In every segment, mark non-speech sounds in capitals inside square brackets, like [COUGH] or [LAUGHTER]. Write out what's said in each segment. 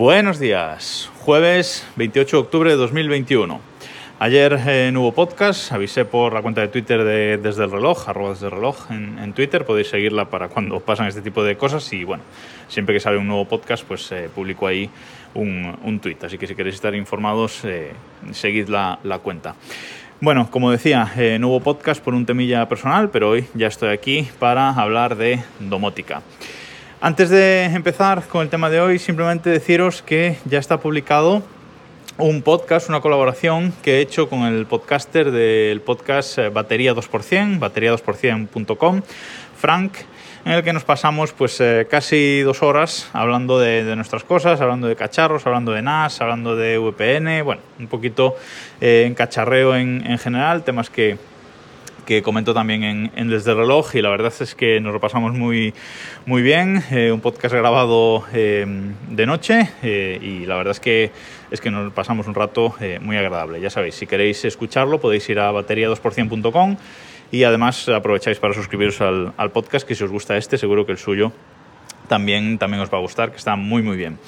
Buenos días, jueves 28 de octubre de 2021. Ayer eh, no hubo podcast, avisé por la cuenta de Twitter de Desde el Reloj, arroba desde el reloj en, Twitter, podéis seguirla para cuando [LAUGHS] pasan este tipo de cosas y bueno, siempre que sale un nuevo podcast pues eh, publico ahí un, un, tweet, así que si queréis estar informados, eh, seguid la, la, cuenta. Bueno, como decía, no hubo podcast por un temilla personal, pero hoy ya estoy aquí para hablar de domótica. Antes de empezar con el tema de hoy, simplemente deciros que ya está publicado un podcast, una colaboración que he hecho con el podcaster del podcast eh, Batería 2%, batería2%.com, Frank, en el que nos pasamos pues eh, casi dos horas hablando de, nuestras cosas, hablando de cacharros, hablando de NAS, hablando de VPN, bueno, un poquito eh, en cacharreo en, en general, temas que, que comento también en, Desde el Reloj y la verdad es que nos lo pasamos muy, muy bien, eh, un podcast grabado eh, de noche eh, y la verdad es que, es que nos pasamos un rato muy agradable. Ya sabéis, si queréis escucharlo podéis ir a batería2%.com y además aprovecháis para suscribiros al, al podcast, que si os gusta este seguro que el suyo también, también os va a gustar, que está muy muy bien.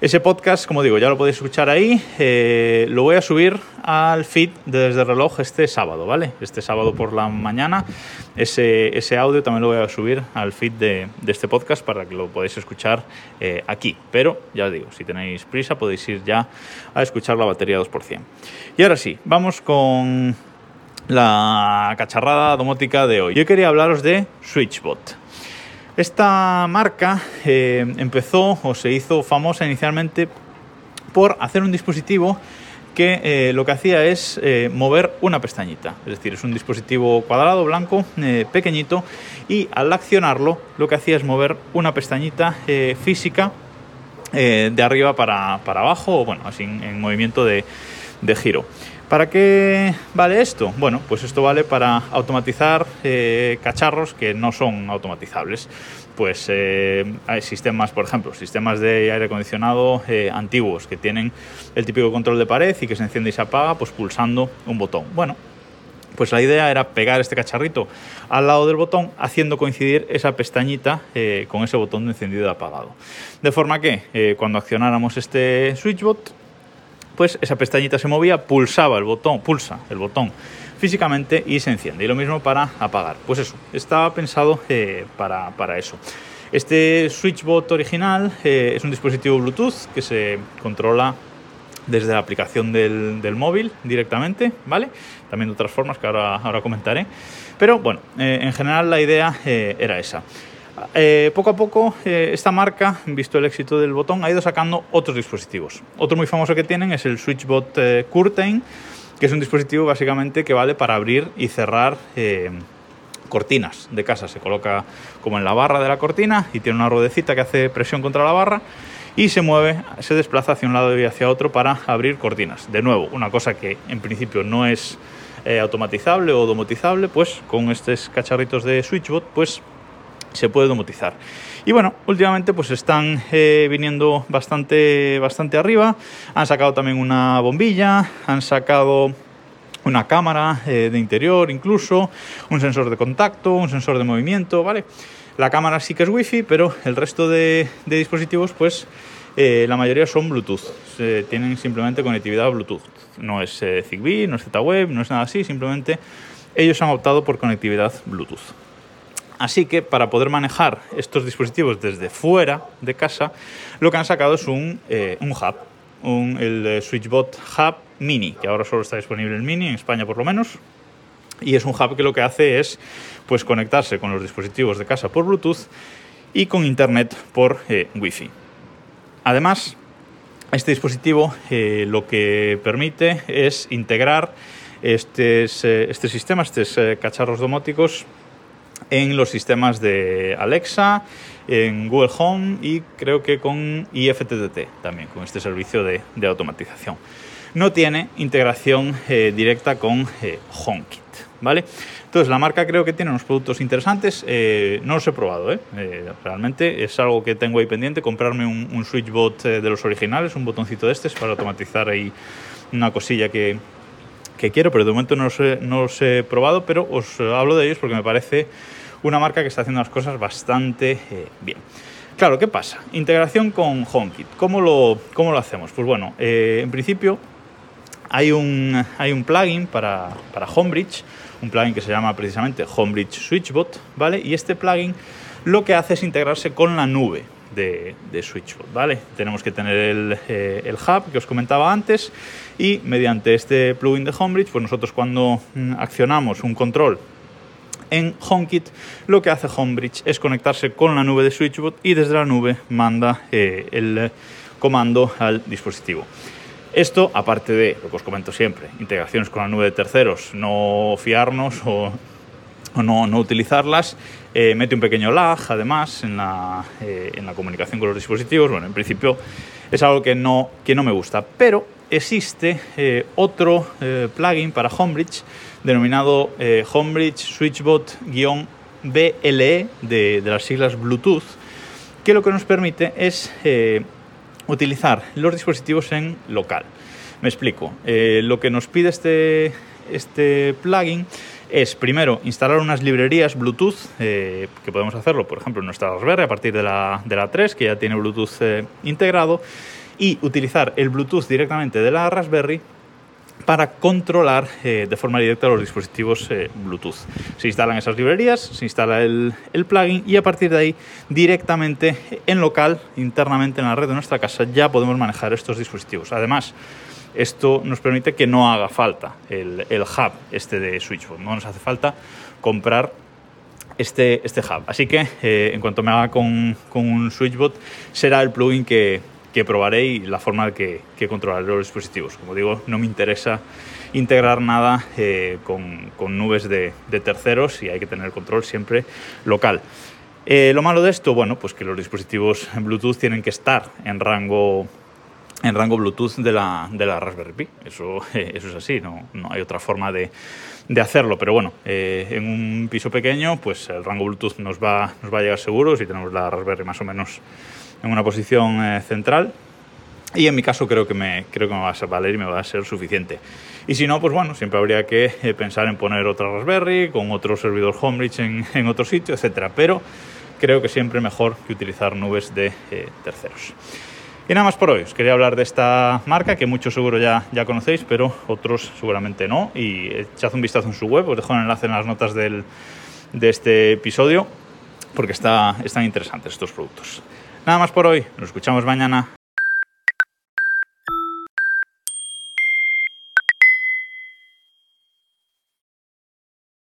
Ese podcast, como digo, ya lo podéis escuchar ahí. Eh, lo voy a subir al feed Desde el Reloj este sábado, ¿vale? Este sábado por la mañana. Ese, ese audio también lo voy a subir al feed de, este podcast para que lo podáis escuchar eh, aquí. Pero ya os digo, si tenéis prisa podéis ir ya a escuchar la batería 2%. Y ahora sí, vamos con la cacharrada domótica de hoy. Yo quería hablaros de SwitchBot. Esta marca eh, empezó o se hizo famosa inicialmente por hacer un dispositivo que eh, lo que hacía es eh, mover una pestañita. Es decir, es un dispositivo cuadrado, blanco, pequeñito, y al accionarlo lo que hacía es mover una pestañita física de arriba para, abajo, o bueno, así en, movimiento de giro. ¿Para qué vale esto? Bueno, pues esto vale para automatizar eh, cacharros que no son automatizables. Pues eh, hay sistemas, por ejemplo, sistemas de aire acondicionado eh, antiguos que tienen el típico control de pared y que se enciende y se apaga pues pulsando un botón. Bueno, pues la idea era pegar este cacharrito al lado del botón, haciendo coincidir esa pestañita con ese botón de encendido y apagado. De forma que cuando accionáramos este switchbot, pues esa pestañita se movía, pulsaba el botón, pulsa el botón físicamente y se enciende. Y lo mismo para apagar. Pues eso, estaba pensado eh, para, eso. Este SwitchBot original eh, es un dispositivo Bluetooth que se controla desde la aplicación del, móvil directamente, ¿vale? También de otras formas que ahora, ahora comentaré. Pero bueno, eh, en general la idea era esa. Eh, poco a poco eh, esta marca, visto el éxito del botón, ha ido sacando otros dispositivos. Otro muy famoso que tienen es el SwitchBot eh, Curtain, que es un dispositivo básicamente que vale para abrir y cerrar cortinas de casa. Se coloca como en la barra de la cortina y tiene una ruedecita que hace presión contra la barra y se mueve, se desplaza hacia un lado y hacia otro para abrir cortinas. De nuevo, una cosa que en principio no es automatizable o domotizable, pues con estos cacharritos de SwitchBot, pues se puede domotizar. Y bueno, últimamente pues están eh, viniendo bastante, bastante arriba. Han sacado también una bombilla, han sacado una cámara eh, de interior incluso, un sensor de contacto, un sensor de movimiento, ¿vale? La cámara sí que es wifi, pero el resto de, dispositivos pues eh, la mayoría son Bluetooth, tienen simplemente conectividad Bluetooth. No es Zigbee, no es Z-Web, no es nada así, simplemente ellos han optado por conectividad Bluetooth. Así que para poder manejar estos dispositivos desde fuera de casa, lo que han sacado es un, eh, hub, el eh, SwitchBot Hub Mini, que ahora solo está disponible el Mini, en España por lo menos. Y es un hub que lo que hace es pues, conectarse con los dispositivos de casa por Bluetooth y con Internet por eh, Wi-Fi. Además, este dispositivo lo que permite es integrar estos, este sistema, estos cacharros domóticos en los sistemas de Alexa, en Google Home y creo que con IFTTT también, con este servicio de, automatización. No tiene integración eh, directa con eh, HomeKit, ¿vale? Entonces, la marca creo que tiene unos productos interesantes. Eh, no los he probado, realmente es algo que tengo ahí pendiente, comprarme un, un SwitchBot de los originales, un botoncito de estos para automatizar ahí una cosilla que, que quiero, pero de momento no los, he, probado, pero os hablo de ellos porque me parece una marca que está haciendo las cosas bastante eh, bien. Claro, ¿qué pasa? Integración con HomeKit. ¿Cómo lo, cómo lo hacemos? Pues bueno, eh, en principio hay un, hay un plugin para, para Homebridge, un plugin que se llama precisamente Homebridge Switchbot, ¿vale? Y este plugin lo que hace es integrarse con la nube de, de Switchbot, ¿vale? Tenemos que tener el, eh, el, hub que os comentaba antes y mediante este plugin de Homebridge, pues nosotros cuando mm, accionamos un control en HomeKit, lo que hace Homebridge es conectarse con la nube de Switchbot y desde la nube manda eh, el comando al dispositivo. Esto, aparte de lo que os comento siempre, integraciones con la nube de terceros, no fiarnos o, no, no, utilizarlas, eh, mete un pequeño lag además en la, eh, en la, comunicación con los dispositivos. Bueno, en principio es algo que no, que no me gusta, pero existe eh, otro plugin para Homebridge denominado Homebridge Switchbot-BLE de, de, las siglas Bluetooth, que lo que nos permite es utilizar los dispositivos en local. Me explico. lo que nos pide este, este plugin es primero instalar unas librerías Bluetooth, eh, que podemos hacerlo, por ejemplo, en nuestra Raspberry a partir de la, de la 3, que ya tiene Bluetooth eh, integrado, y utilizar el Bluetooth directamente de la Raspberry para controlar eh, de forma directa los dispositivos Bluetooth. Se instalan esas librerías, se instala el, el, plugin y a partir de ahí directamente en local, internamente en la red de nuestra casa, ya podemos manejar estos dispositivos. Además, esto nos permite que no haga falta el, el hub este de Switchbot, no nos hace falta comprar este, este hub. Así que eh, en cuanto me haga con, con, un Switchbot, será el plugin que, que probaré y la forma que, que, controlaré los dispositivos. Como digo, no me interesa integrar nada eh, con, con, nubes de, de, terceros y hay que tener control siempre local. Eh, lo malo de esto, bueno, pues que los dispositivos Bluetooth tienen que estar en rango en rango Bluetooth de la, de la Raspberry Pi. Eso, [LAUGHS] eh, eso es así, no, no, hay otra forma de, de hacerlo. Pero bueno, eh, en un piso pequeño, pues el rango Bluetooth nos va, nos va a llegar seguro si tenemos la Raspberry más o menos en una posición eh, central. Y en mi caso creo que, me, creo que me va a valer y me va a ser suficiente. Y si no, pues bueno, siempre habría que eh, pensar en poner otra Raspberry con otro servidor Homebridge en, [LAUGHS] en otro sitio, etcétera. Pero creo que siempre mechor que utilizar nubes de eh, terceros. Y nada más por hoy. Os quería hablar de esta marca que muchos seguro ya, ya conocéis, pero otros seguramente no. Y echad un vistazo en su web. Os dejo el enlace en las notas del, de este episodio porque está, están interesantes estos productos. Nada más por hoy. Nos escuchamos mañana.